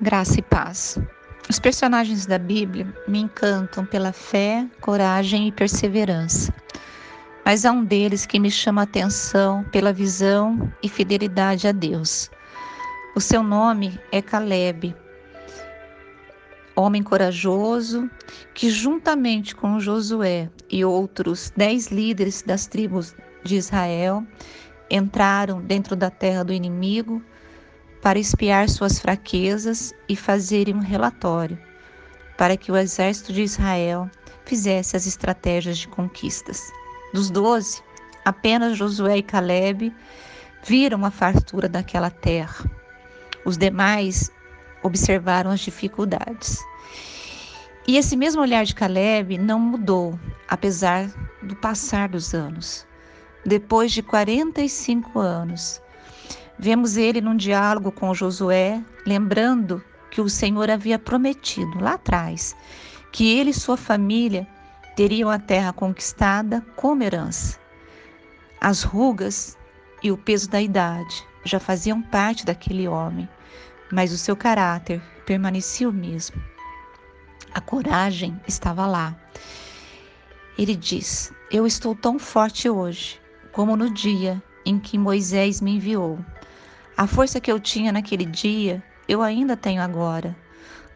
Graça e paz. Os personagens da Bíblia me encantam pela fé, coragem e perseverança. Mas há um deles que me chama a atenção pela visão e fidelidade a Deus. O seu nome é Caleb, homem corajoso que, juntamente com Josué e outros dez líderes das tribos de Israel, entraram dentro da terra do inimigo para espiar suas fraquezas e fazerem um relatório, para que o exército de Israel fizesse as estratégias de conquistas. Dos doze, apenas Josué e Caleb viram a fartura daquela terra. Os demais observaram as dificuldades. E esse mesmo olhar de Caleb não mudou, apesar do passar dos anos. Depois de 45 anos, Vemos ele num diálogo com Josué, lembrando que o Senhor havia prometido lá atrás que ele e sua família teriam a terra conquistada como herança. As rugas e o peso da idade já faziam parte daquele homem, mas o seu caráter permanecia o mesmo. A coragem estava lá. Ele diz: Eu estou tão forte hoje como no dia em que Moisés me enviou. A força que eu tinha naquele dia, eu ainda tenho agora,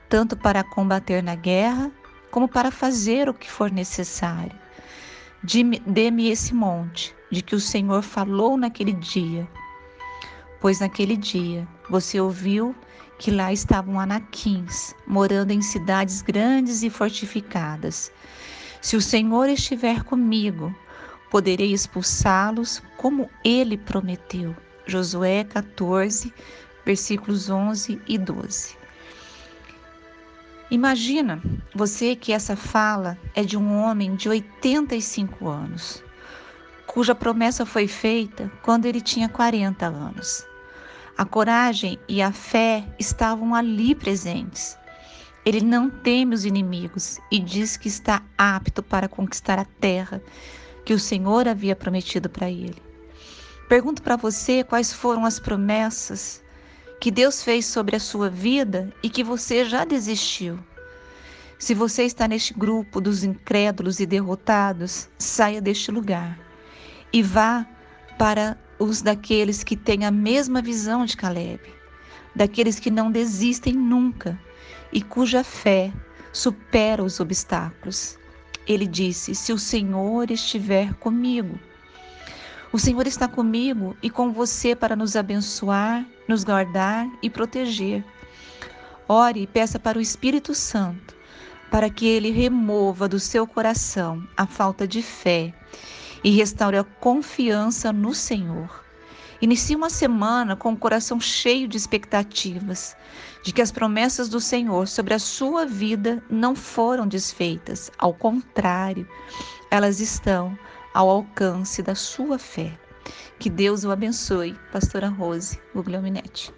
tanto para combater na guerra, como para fazer o que for necessário. Dê-me esse monte de que o Senhor falou naquele dia, pois naquele dia você ouviu que lá estavam anaquins, morando em cidades grandes e fortificadas. Se o Senhor estiver comigo, poderei expulsá-los como ele prometeu. Josué 14, versículos 11 e 12. Imagina você que essa fala é de um homem de 85 anos, cuja promessa foi feita quando ele tinha 40 anos. A coragem e a fé estavam ali presentes. Ele não teme os inimigos e diz que está apto para conquistar a terra que o Senhor havia prometido para ele. Pergunto para você quais foram as promessas que Deus fez sobre a sua vida e que você já desistiu. Se você está neste grupo dos incrédulos e derrotados, saia deste lugar e vá para os daqueles que têm a mesma visão de Caleb, daqueles que não desistem nunca e cuja fé supera os obstáculos. Ele disse: Se o Senhor estiver comigo, o Senhor está comigo e com você para nos abençoar, nos guardar e proteger. Ore e peça para o Espírito Santo para que ele remova do seu coração a falta de fé e restaure a confiança no Senhor. Inicie uma semana com o coração cheio de expectativas, de que as promessas do Senhor sobre a sua vida não foram desfeitas, ao contrário, elas estão ao alcance da sua fé. Que Deus o abençoe. Pastora Rose Guglielminetti.